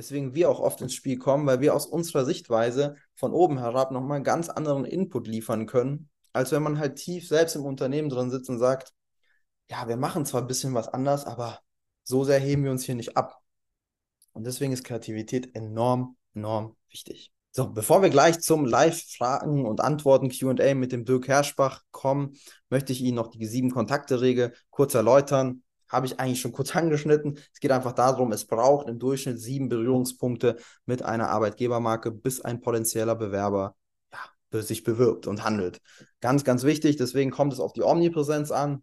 weswegen wir auch oft ins Spiel kommen, weil wir aus unserer Sichtweise von oben herab nochmal einen ganz anderen Input liefern können, als wenn man halt tief selbst im Unternehmen drin sitzt und sagt, ja, wir machen zwar ein bisschen was anders, aber so sehr heben wir uns hier nicht ab. Und deswegen ist Kreativität enorm, enorm wichtig. So, bevor wir gleich zum Live-Fragen und Antworten QA mit dem Dirk Herschbach kommen, möchte ich Ihnen noch die sieben Kontakte-Regel kurz erläutern. Habe ich eigentlich schon kurz angeschnitten. Es geht einfach darum, es braucht im Durchschnitt sieben Berührungspunkte mit einer Arbeitgebermarke, bis ein potenzieller Bewerber ja, sich bewirbt und handelt. Ganz, ganz wichtig. Deswegen kommt es auf die Omnipräsenz an.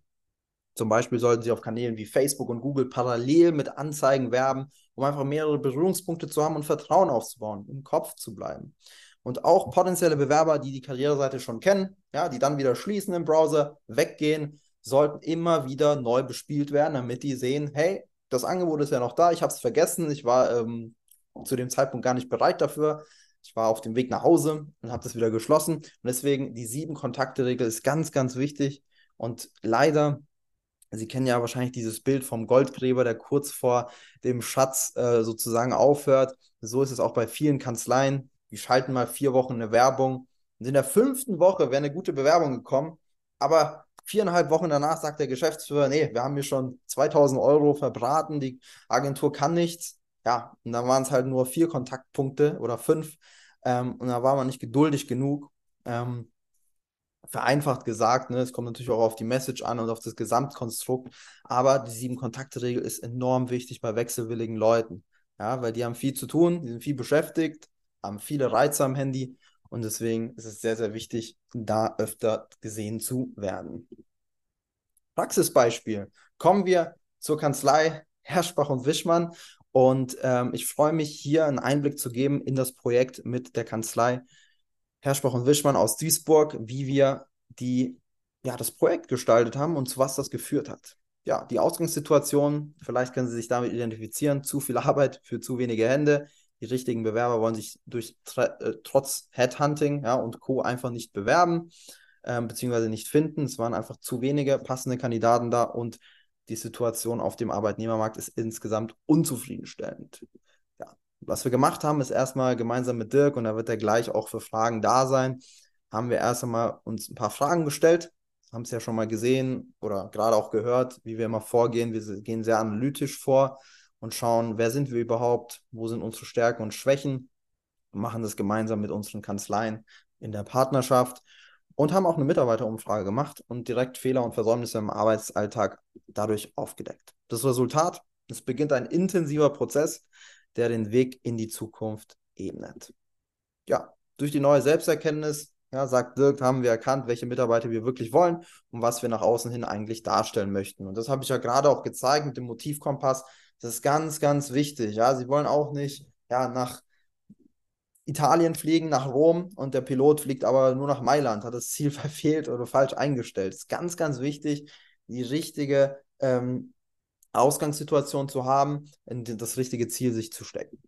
Zum Beispiel sollten Sie auf Kanälen wie Facebook und Google parallel mit Anzeigen werben, um einfach mehrere Berührungspunkte zu haben und Vertrauen aufzubauen, im Kopf zu bleiben. Und auch potenzielle Bewerber, die die Karriereseite schon kennen, ja, die dann wieder schließen im Browser, weggehen, sollten immer wieder neu bespielt werden, damit die sehen, hey, das Angebot ist ja noch da, ich habe es vergessen, ich war ähm, zu dem Zeitpunkt gar nicht bereit dafür. Ich war auf dem Weg nach Hause und habe das wieder geschlossen. Und deswegen die sieben Kontakte-Regel ist ganz, ganz wichtig. Und leider Sie kennen ja wahrscheinlich dieses Bild vom Goldgräber, der kurz vor dem Schatz äh, sozusagen aufhört. So ist es auch bei vielen Kanzleien. Die schalten mal vier Wochen eine Werbung. Und in der fünften Woche wäre eine gute Bewerbung gekommen, aber viereinhalb Wochen danach sagt der Geschäftsführer, nee, wir haben hier schon 2000 Euro verbraten, die Agentur kann nichts. Ja, und dann waren es halt nur vier Kontaktpunkte oder fünf. Ähm, und da war man nicht geduldig genug. Ähm, vereinfacht gesagt, ne, es kommt natürlich auch auf die Message an und auf das Gesamtkonstrukt, aber die Sieben-Kontakte-Regel ist enorm wichtig bei wechselwilligen Leuten, ja, weil die haben viel zu tun, die sind viel beschäftigt, haben viele Reize am Handy und deswegen ist es sehr, sehr wichtig, da öfter gesehen zu werden. Praxisbeispiel. Kommen wir zur Kanzlei Herschbach und Wischmann und ähm, ich freue mich hier einen Einblick zu geben in das Projekt mit der Kanzlei Herschbach und Wischmann aus Duisburg, wie wir die, ja, das Projekt gestaltet haben und zu was das geführt hat. Ja, die Ausgangssituation, vielleicht können Sie sich damit identifizieren, zu viel Arbeit für zu wenige Hände. Die richtigen Bewerber wollen sich durch äh, trotz Headhunting ja, und Co. einfach nicht bewerben, äh, beziehungsweise nicht finden. Es waren einfach zu wenige passende Kandidaten da und die Situation auf dem Arbeitnehmermarkt ist insgesamt unzufriedenstellend was wir gemacht haben, ist erstmal gemeinsam mit Dirk, und da wird er gleich auch für Fragen da sein, haben wir erst einmal uns ein paar Fragen gestellt, haben es ja schon mal gesehen oder gerade auch gehört, wie wir immer vorgehen. Wir gehen sehr analytisch vor und schauen, wer sind wir überhaupt, wo sind unsere Stärken und Schwächen, machen das gemeinsam mit unseren Kanzleien in der Partnerschaft und haben auch eine Mitarbeiterumfrage gemacht und direkt Fehler und Versäumnisse im Arbeitsalltag dadurch aufgedeckt. Das Resultat, es beginnt ein intensiver Prozess, der den Weg in die Zukunft ebnet. Ja, durch die neue Selbsterkenntnis, ja, sagt Dirk, haben wir erkannt, welche Mitarbeiter wir wirklich wollen und was wir nach außen hin eigentlich darstellen möchten. Und das habe ich ja gerade auch gezeigt mit dem Motivkompass. Das ist ganz, ganz wichtig. Ja, sie wollen auch nicht ja, nach Italien fliegen, nach Rom und der Pilot fliegt aber nur nach Mailand, hat das Ziel verfehlt oder falsch eingestellt. Das ist ganz, ganz wichtig, die richtige ähm, Ausgangssituation zu haben, in das richtige Ziel sich zu stecken.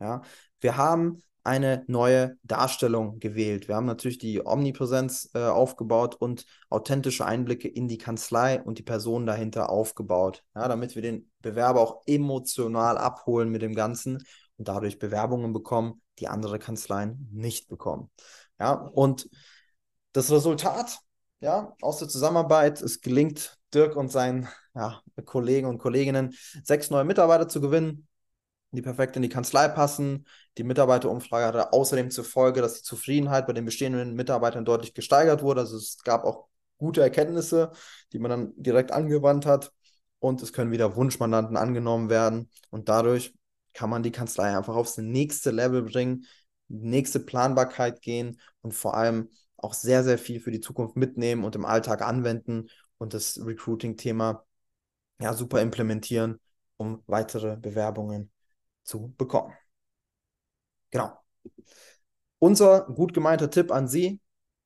Ja, wir haben eine neue Darstellung gewählt. Wir haben natürlich die Omnipräsenz äh, aufgebaut und authentische Einblicke in die Kanzlei und die Person dahinter aufgebaut, ja, damit wir den Bewerber auch emotional abholen mit dem Ganzen und dadurch Bewerbungen bekommen, die andere Kanzleien nicht bekommen. Ja, und das Resultat ja, aus der Zusammenarbeit, es gelingt Dirk und seinen ja, Kollegen und Kolleginnen sechs neue Mitarbeiter zu gewinnen, die perfekt in die Kanzlei passen. Die Mitarbeiterumfrage hatte außerdem zur Folge, dass die Zufriedenheit bei den bestehenden Mitarbeitern deutlich gesteigert wurde. Also es gab auch gute Erkenntnisse, die man dann direkt angewandt hat. Und es können wieder Wunschmandanten angenommen werden. Und dadurch kann man die Kanzlei einfach aufs nächste Level bringen, nächste Planbarkeit gehen und vor allem auch sehr, sehr viel für die Zukunft mitnehmen und im Alltag anwenden und das Recruiting-Thema ja, super implementieren, um weitere Bewerbungen zu bekommen. Genau. Unser gut gemeinter Tipp an Sie,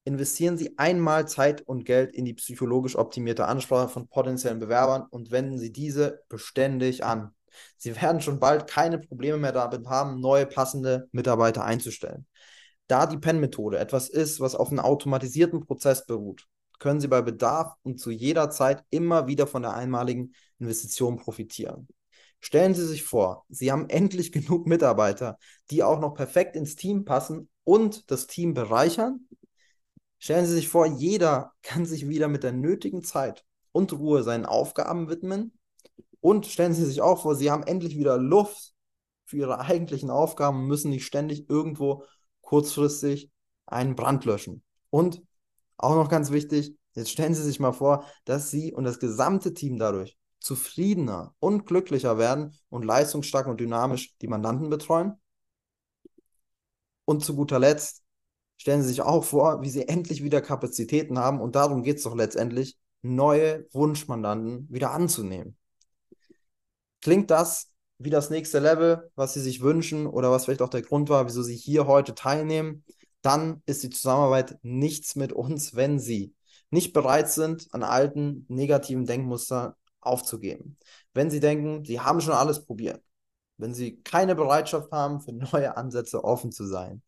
investieren Sie einmal Zeit und Geld in die psychologisch optimierte Ansprache von potenziellen Bewerbern und wenden Sie diese beständig an. Sie werden schon bald keine Probleme mehr damit haben, neue passende Mitarbeiter einzustellen. Da die PEN-Methode etwas ist, was auf einem automatisierten Prozess beruht, können Sie bei Bedarf und zu jeder Zeit immer wieder von der einmaligen Investition profitieren. Stellen Sie sich vor, Sie haben endlich genug Mitarbeiter, die auch noch perfekt ins Team passen und das Team bereichern. Stellen Sie sich vor, jeder kann sich wieder mit der nötigen Zeit und Ruhe seinen Aufgaben widmen. Und stellen Sie sich auch vor, Sie haben endlich wieder Luft für Ihre eigentlichen Aufgaben und müssen nicht ständig irgendwo kurzfristig einen Brand löschen. Und auch noch ganz wichtig, jetzt stellen Sie sich mal vor, dass Sie und das gesamte Team dadurch zufriedener und glücklicher werden und leistungsstark und dynamisch die Mandanten betreuen. Und zu guter Letzt stellen Sie sich auch vor, wie Sie endlich wieder Kapazitäten haben und darum geht es doch letztendlich, neue Wunschmandanten wieder anzunehmen. Klingt das wie das nächste Level, was Sie sich wünschen oder was vielleicht auch der Grund war, wieso Sie hier heute teilnehmen? Dann ist die Zusammenarbeit nichts mit uns, wenn Sie nicht bereit sind, an alten negativen Denkmuster aufzugeben. Wenn Sie denken, Sie haben schon alles probiert, wenn Sie keine Bereitschaft haben, für neue Ansätze offen zu sein,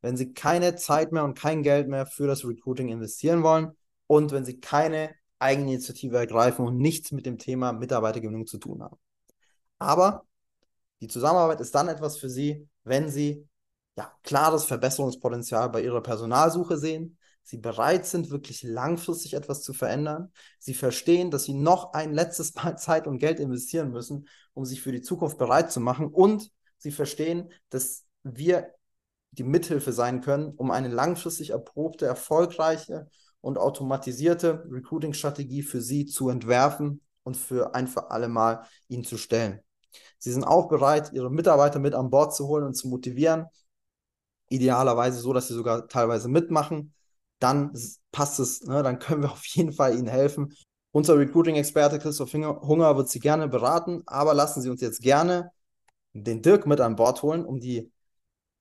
wenn Sie keine Zeit mehr und kein Geld mehr für das Recruiting investieren wollen und wenn Sie keine Eigeninitiative ergreifen und nichts mit dem Thema Mitarbeitergewinnung zu tun haben. Aber die Zusammenarbeit ist dann etwas für Sie, wenn Sie ja, klares Verbesserungspotenzial bei Ihrer Personalsuche sehen, Sie bereit sind, wirklich langfristig etwas zu verändern. Sie verstehen, dass Sie noch ein letztes Mal Zeit und Geld investieren müssen, um sich für die Zukunft bereit zu machen. Und Sie verstehen, dass wir die Mithilfe sein können, um eine langfristig erprobte, erfolgreiche und automatisierte Recruiting-Strategie für Sie zu entwerfen und für ein für alle Mal Ihnen zu stellen. Sie sind auch bereit, Ihre Mitarbeiter mit an Bord zu holen und zu motivieren. Idealerweise so, dass sie sogar teilweise mitmachen. Dann passt es, ne? dann können wir auf jeden Fall Ihnen helfen. Unser Recruiting-Experte Christoph Hunger wird Sie gerne beraten, aber lassen Sie uns jetzt gerne den Dirk mit an Bord holen, um die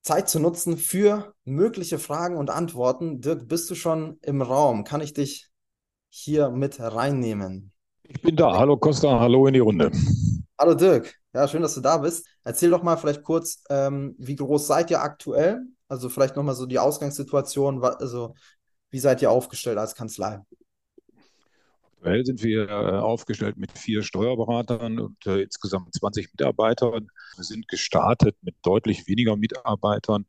Zeit zu nutzen für mögliche Fragen und Antworten. Dirk, bist du schon im Raum? Kann ich dich hier mit reinnehmen? Ich bin da. Hallo Costa, hallo in die Runde. Hallo Dirk. Ja, schön, dass du da bist. Erzähl doch mal vielleicht kurz, ähm, wie groß seid ihr aktuell? Also vielleicht nochmal so die Ausgangssituation, also wie seid ihr aufgestellt als Kanzlei? Aktuell sind wir äh, aufgestellt mit vier Steuerberatern und äh, insgesamt 20 Mitarbeitern. Wir sind gestartet mit deutlich weniger Mitarbeitern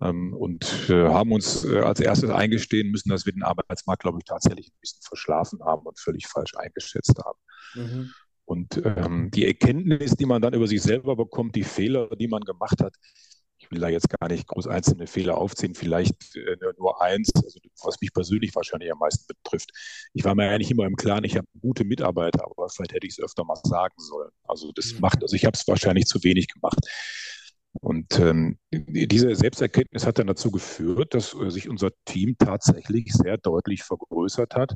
ähm, und äh, haben uns äh, als erstes eingestehen müssen, dass wir den Arbeitsmarkt, glaube ich, tatsächlich ein bisschen verschlafen haben und völlig falsch eingeschätzt haben. Mhm. Und ähm, die Erkenntnis, die man dann über sich selber bekommt, die Fehler, die man gemacht hat, ich will da jetzt gar nicht groß einzelne Fehler aufziehen, vielleicht äh, nur eins, also was mich persönlich wahrscheinlich am meisten betrifft. Ich war mir eigentlich immer im Klaren, ich habe gute Mitarbeiter, aber vielleicht hätte ich es öfter mal sagen sollen. Also das mhm. macht, also ich habe es wahrscheinlich zu wenig gemacht. Und ähm, diese Selbsterkenntnis hat dann dazu geführt, dass äh, sich unser Team tatsächlich sehr deutlich vergrößert hat.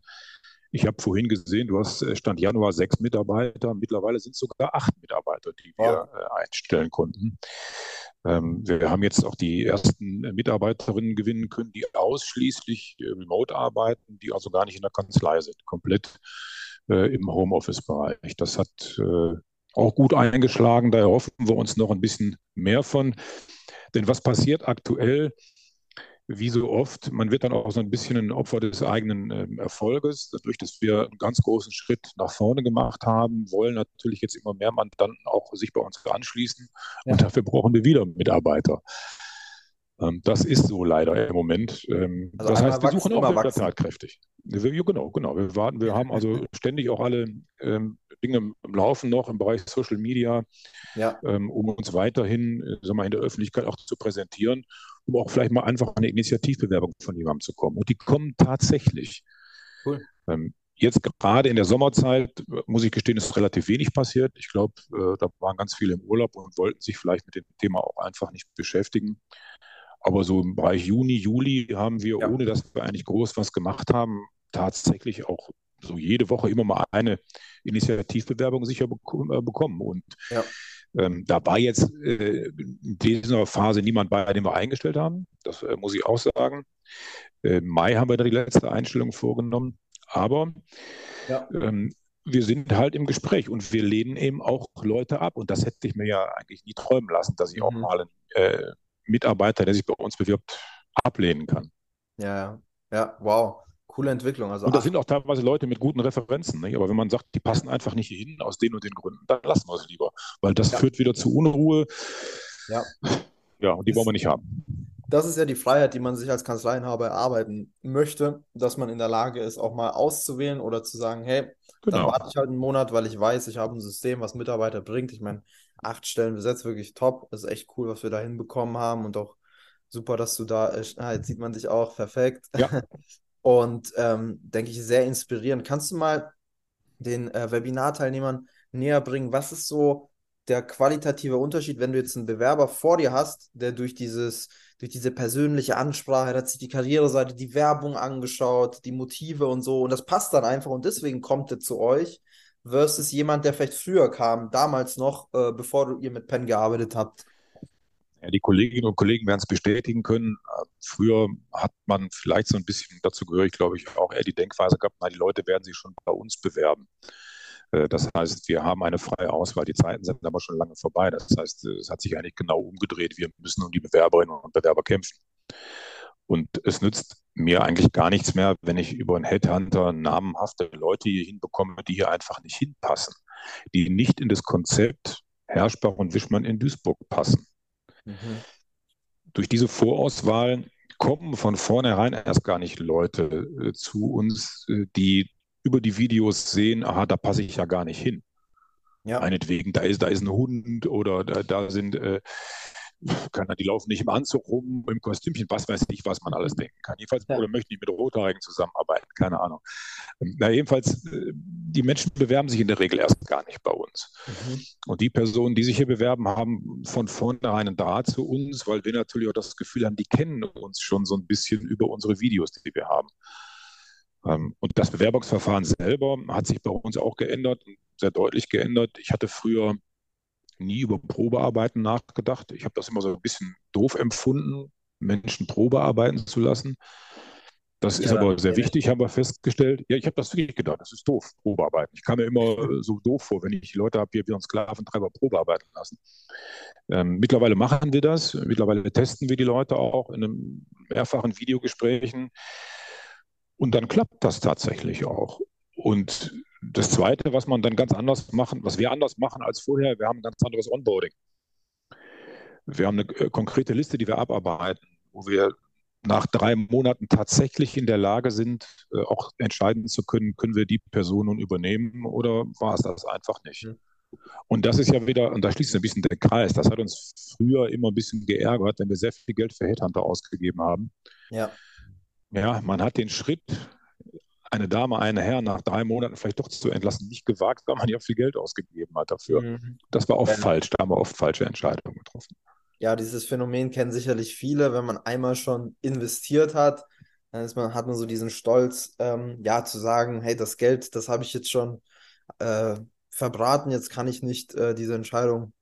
Ich habe vorhin gesehen, du hast äh, Stand Januar sechs Mitarbeiter. Mittlerweile sind es sogar acht Mitarbeiter, die wir äh, einstellen konnten. Ähm, wir haben jetzt auch die ersten Mitarbeiterinnen gewinnen können, die ausschließlich äh, remote arbeiten, die also gar nicht in der Kanzlei sind, komplett äh, im Homeoffice-Bereich. Das hat äh, auch gut eingeschlagen. Daher hoffen wir uns noch ein bisschen mehr von. Denn was passiert aktuell? Wie so oft, man wird dann auch so ein bisschen ein Opfer des eigenen äh, Erfolges. Dadurch, dass wir einen ganz großen Schritt nach vorne gemacht haben, wollen natürlich jetzt immer mehr Mandanten auch sich bei uns anschließen. Ja. Und dafür brauchen wir wieder Mitarbeiter. Ähm, das ist so leider im Moment. Ähm, also das heißt, wir suchen auch wieder tatkräftig. Wir, genau, genau. Wir warten, wir haben also ständig auch alle ähm, Dinge im Laufen noch im Bereich Social Media, ja. ähm, um uns weiterhin äh, sagen wir, in der Öffentlichkeit auch zu präsentieren um auch vielleicht mal einfach eine Initiativbewerbung von jemandem zu kommen. Und die kommen tatsächlich. Cool. Ähm, jetzt gerade in der Sommerzeit, muss ich gestehen, ist relativ wenig passiert. Ich glaube, äh, da waren ganz viele im Urlaub und wollten sich vielleicht mit dem Thema auch einfach nicht beschäftigen. Aber so im Bereich Juni, Juli haben wir, ja. ohne dass wir eigentlich groß was gemacht haben, tatsächlich auch so jede Woche immer mal eine Initiativbewerbung sicher äh, bekommen. Und ja. Ähm, da war jetzt äh, in dieser Phase niemand bei, den wir eingestellt haben. Das äh, muss ich auch sagen. Äh, Mai haben wir da die letzte Einstellung vorgenommen. Aber ja. ähm, wir sind halt im Gespräch und wir lehnen eben auch Leute ab. Und das hätte ich mir ja eigentlich nie träumen lassen, dass ich mhm. auch mal einen äh, Mitarbeiter, der sich bei uns bewirbt, ablehnen kann. Ja, ja, wow. Coole Entwicklung. Also und das sind auch teilweise Leute mit guten Referenzen. Nicht? Aber wenn man sagt, die passen einfach nicht hin aus den und den Gründen, dann lassen wir es lieber. Weil das ja. führt wieder zu Unruhe. Ja. Ja, und die wollen wir nicht haben. Das ist ja die Freiheit, die man sich als Kanzleienhaber erarbeiten möchte, dass man in der Lage ist, auch mal auszuwählen oder zu sagen, hey, genau. dann warte ich halt einen Monat, weil ich weiß, ich habe ein System, was Mitarbeiter bringt. Ich meine, acht Stellen besetzt, wirklich top. Das ist echt cool, was wir da hinbekommen haben und auch super, dass du da, äh, ah, jetzt sieht man dich auch, perfekt. Ja. Und ähm, denke ich, sehr inspirierend. Kannst du mal den äh, Webinarteilnehmern näher bringen, was ist so der qualitative Unterschied, wenn du jetzt einen Bewerber vor dir hast, der durch dieses, durch diese persönliche Ansprache, hat sich die Karriereseite, die Werbung angeschaut, die Motive und so, und das passt dann einfach und deswegen kommt er zu euch, versus jemand, der vielleicht früher kam, damals noch, äh, bevor ihr mit Penn gearbeitet habt. Ja, die Kolleginnen und Kollegen werden es bestätigen können. Früher hat man vielleicht so ein bisschen, dazu gehöre ich glaube ich auch eher die Denkweise gehabt, na, die Leute werden sich schon bei uns bewerben. Äh, das heißt, wir haben eine freie Auswahl. Die Zeiten sind aber schon lange vorbei. Das heißt, es hat sich eigentlich genau umgedreht. Wir müssen um die Bewerberinnen und Bewerber kämpfen. Und es nützt mir eigentlich gar nichts mehr, wenn ich über einen Headhunter namenhafte Leute hier hinbekomme, die hier einfach nicht hinpassen, die nicht in das Konzept Herschbach und Wischmann in Duisburg passen. Mhm. Durch diese Vorauswahl kommen von vornherein erst gar nicht Leute äh, zu uns, äh, die über die Videos sehen, aha, da passe ich ja gar nicht hin. Ja. Meinetwegen, da ist, da ist ein Hund oder da, da sind äh, keiner, die laufen nicht im Anzug rum, im Kostümchen, was weiß ich, was man alles denken kann. Jedenfalls, ja. oder möchten nicht mit Rothaarigen zusammenarbeiten, keine Ahnung. Ähm, na, jedenfalls, äh, die Menschen bewerben sich in der Regel erst gar nicht bei uns. Mhm. Und die Personen, die sich hier bewerben, haben von vornherein einen Draht zu uns, weil wir natürlich auch das Gefühl haben, die kennen uns schon so ein bisschen über unsere Videos, die wir haben. Ähm, und das Bewerbungsverfahren selber hat sich bei uns auch geändert, sehr deutlich geändert. Ich hatte früher nie über Probearbeiten nachgedacht. Ich habe das immer so ein bisschen doof empfunden, Menschen Probearbeiten zu lassen. Das ist ja, aber sehr ja. wichtig, haben wir festgestellt. Ja, ich habe das wirklich gedacht, das ist doof, Probearbeiten. Ich kam mir immer so doof vor, wenn ich die Leute habe, die wir uns Sklaventreiber Probearbeiten lassen. Ähm, mittlerweile machen wir das, mittlerweile testen wir die Leute auch in einem mehrfachen Videogesprächen. Und dann klappt das tatsächlich auch. Und das Zweite, was man dann ganz anders machen, was wir anders machen als vorher, wir haben ein ganz anderes Onboarding. Wir haben eine äh, konkrete Liste, die wir abarbeiten, wo wir nach drei Monaten tatsächlich in der Lage sind, äh, auch entscheiden zu können, können wir die Person nun übernehmen oder war es das einfach nicht. Mhm. Und das ist ja wieder, und da schließt ein bisschen der Kreis, das hat uns früher immer ein bisschen geärgert, wenn wir sehr viel Geld für Headhunter ausgegeben haben. Ja. Ja, man hat den Schritt eine Dame, einen Herr nach drei Monaten vielleicht doch zu entlassen, nicht gewagt, weil man ja viel Geld ausgegeben hat dafür. Mhm. Das war oft ja. falsch, da haben wir oft falsche Entscheidungen getroffen. Ja, dieses Phänomen kennen sicherlich viele, wenn man einmal schon investiert hat, dann man, hat man so diesen Stolz, ähm, ja, zu sagen, hey, das Geld, das habe ich jetzt schon äh, verbraten, jetzt kann ich nicht äh, diese Entscheidung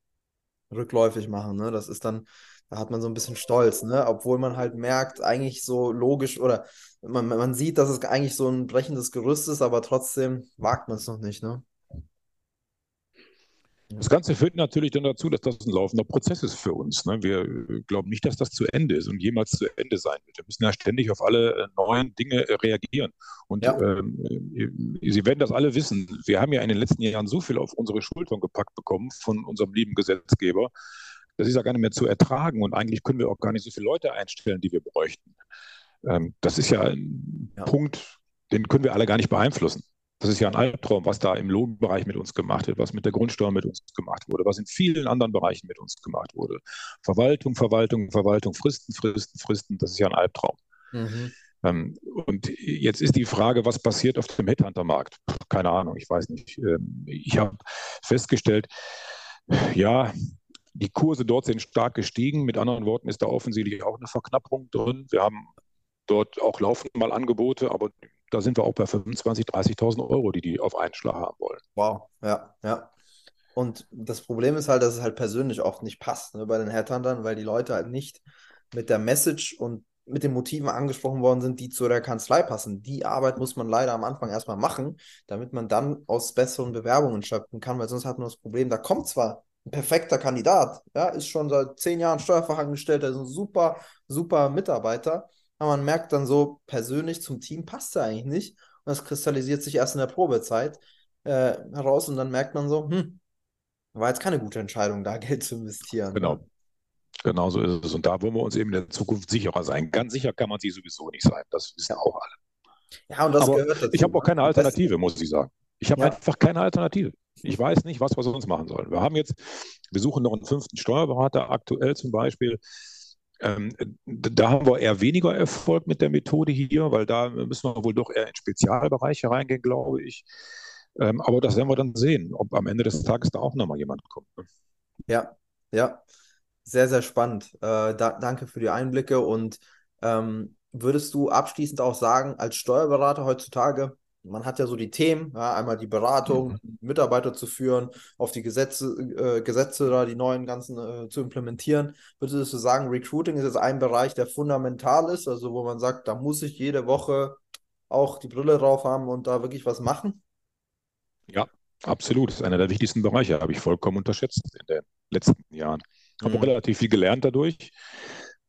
rückläufig machen. Ne? Das ist dann, da hat man so ein bisschen Stolz, ne? Obwohl man halt merkt, eigentlich so logisch oder man, man sieht, dass es eigentlich so ein brechendes Gerüst ist, aber trotzdem wagt man es noch nicht, ne? Das Ganze führt natürlich dann dazu, dass das ein laufender Prozess ist für uns. Ne? Wir glauben nicht, dass das zu Ende ist und jemals zu Ende sein wird. Wir müssen ja ständig auf alle äh, neuen Dinge äh, reagieren. Und ja. ähm, äh, Sie werden das alle wissen. Wir haben ja in den letzten Jahren so viel auf unsere Schultern gepackt bekommen von unserem lieben Gesetzgeber. Das ist ja gar nicht mehr zu ertragen und eigentlich können wir auch gar nicht so viele Leute einstellen, die wir bräuchten. Ähm, das ist ja ein ja. Punkt, den können wir alle gar nicht beeinflussen. Das ist ja ein Albtraum, was da im Lohnbereich mit uns gemacht wird, was mit der Grundsteuer mit uns gemacht wurde, was in vielen anderen Bereichen mit uns gemacht wurde. Verwaltung, Verwaltung, Verwaltung, Fristen, Fristen, Fristen, das ist ja ein Albtraum. Mhm. Ähm, und jetzt ist die Frage, was passiert auf dem Headhunter-Markt? Keine Ahnung, ich weiß nicht. Ähm, ich habe festgestellt, ja, die Kurse dort sind stark gestiegen. Mit anderen Worten ist da offensichtlich auch eine Verknappung drin. Wir haben dort auch laufen mal Angebote, aber da sind wir auch bei 25.000, 30.000 Euro, die die auf einen Schlag haben wollen. Wow, ja, ja. Und das Problem ist halt, dass es halt persönlich oft nicht passt ne, bei den Headhuntern, weil die Leute halt nicht mit der Message und mit den Motiven angesprochen worden sind, die zu der Kanzlei passen. Die Arbeit muss man leider am Anfang erstmal machen, damit man dann aus besseren Bewerbungen schöpfen kann, weil sonst hat man das Problem, da kommt zwar ein perfekter Kandidat, ja, ist schon seit zehn Jahren Steuerfachangestellter, ist ein super, super Mitarbeiter, aber man merkt dann so persönlich zum Team passt er eigentlich nicht. Und das kristallisiert sich erst in der Probezeit äh, heraus und dann merkt man so, hm, war jetzt keine gute Entscheidung, da Geld zu investieren. Genau. Ne? Genau so ist es. Und da wollen wir uns eben in der Zukunft sicherer sein. Ganz sicher kann man sie sowieso nicht sein. Das wissen auch alle. Ja, und das Aber gehört dazu. Ich habe auch keine Alternative, muss ich sagen. Ich habe ja. einfach keine Alternative. Ich weiß nicht, was wir sonst machen sollen. Wir haben jetzt, wir suchen noch einen fünften Steuerberater aktuell zum Beispiel. Ähm, da haben wir eher weniger Erfolg mit der Methode hier, weil da müssen wir wohl doch eher in Spezialbereiche reingehen, glaube ich. Ähm, aber das werden wir dann sehen, ob am Ende des Tages da auch nochmal jemand kommt. Ne? Ja, ja, sehr, sehr spannend. Äh, da, danke für die Einblicke und ähm, würdest du abschließend auch sagen, als Steuerberater heutzutage, man hat ja so die Themen, ja, einmal die Beratung, mhm. Mitarbeiter zu führen, auf die Gesetze, äh, Gesetze da, die neuen ganzen äh, zu implementieren. Würdest du sagen, Recruiting ist jetzt ein Bereich, der fundamental ist, also wo man sagt, da muss ich jede Woche auch die Brille drauf haben und da wirklich was machen? Ja, absolut. Das ist einer der wichtigsten Bereiche, habe ich vollkommen unterschätzt in den letzten Jahren. Ich habe mhm. relativ viel gelernt dadurch.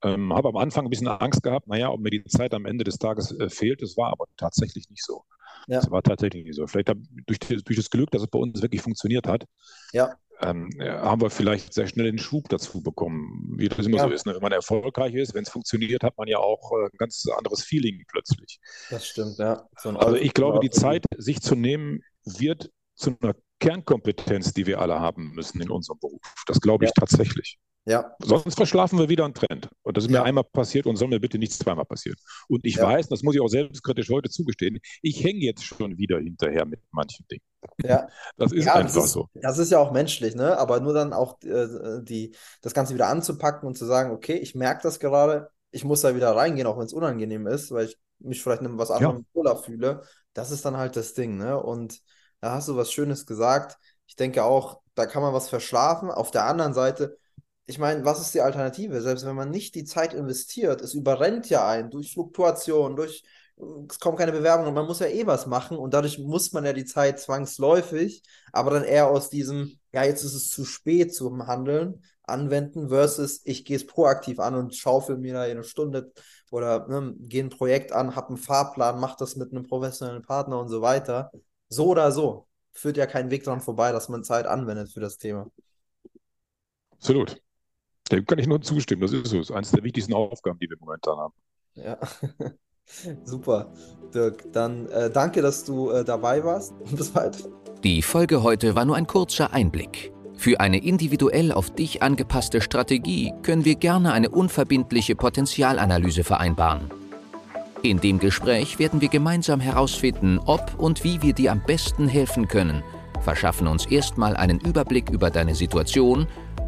Ähm, habe am Anfang ein bisschen Angst gehabt, naja, ob mir die Zeit am Ende des Tages äh, fehlt. Das war aber tatsächlich nicht so. Ja. Das war tatsächlich nicht so. Vielleicht durch, durch das Glück, dass es bei uns wirklich funktioniert hat, ja. ähm, haben wir vielleicht sehr schnell den Schub dazu bekommen, wie das immer ja. so ist. Ne? Wenn man erfolgreich ist, wenn es funktioniert, hat man ja auch äh, ein ganz anderes Feeling plötzlich. Das stimmt, ja. So also ich glaube, die Zeit, sich zu nehmen, wird zu einer Kernkompetenz, die wir alle haben müssen in unserem Beruf. Das glaube ich tatsächlich. Ja. Sonst verschlafen wir wieder einen Trend. Und das ist ja. mir einmal passiert und soll mir bitte nicht zweimal passieren. Und ich ja. weiß, das muss ich auch selbstkritisch heute zugestehen, ich hänge jetzt schon wieder hinterher mit manchen Dingen. Ja. Das ist ja, einfach das ist, so. Das ist ja auch menschlich, ne? Aber nur dann auch äh, die, das Ganze wieder anzupacken und zu sagen, okay, ich merke das gerade, ich muss da wieder reingehen, auch wenn es unangenehm ist, weil ich mich vielleicht in was anderem ja. fühle. Das ist dann halt das Ding, ne? Und da hast du was Schönes gesagt. Ich denke auch, da kann man was verschlafen. Auf der anderen Seite, ich meine, was ist die Alternative? Selbst wenn man nicht die Zeit investiert, es überrennt ja einen durch Fluktuation, durch es kommen keine Bewerbungen und man muss ja eh was machen und dadurch muss man ja die Zeit zwangsläufig, aber dann eher aus diesem, ja, jetzt ist es zu spät zum Handeln anwenden versus ich gehe es proaktiv an und schaufel mir da eine Stunde oder ne, gehe ein Projekt an, habe einen Fahrplan, mache das mit einem professionellen Partner und so weiter. So oder so führt ja kein Weg dran vorbei, dass man Zeit anwendet für das Thema. Absolut. Dem kann ich nur zustimmen. Das ist so. Das ist eines der wichtigsten Aufgaben, die wir momentan haben. Ja. Super, Dirk. Dann äh, danke, dass du äh, dabei warst und bis bald. Die Folge heute war nur ein kurzer Einblick. Für eine individuell auf dich angepasste Strategie können wir gerne eine unverbindliche Potenzialanalyse vereinbaren. In dem Gespräch werden wir gemeinsam herausfinden, ob und wie wir dir am besten helfen können, verschaffen uns erstmal einen Überblick über deine Situation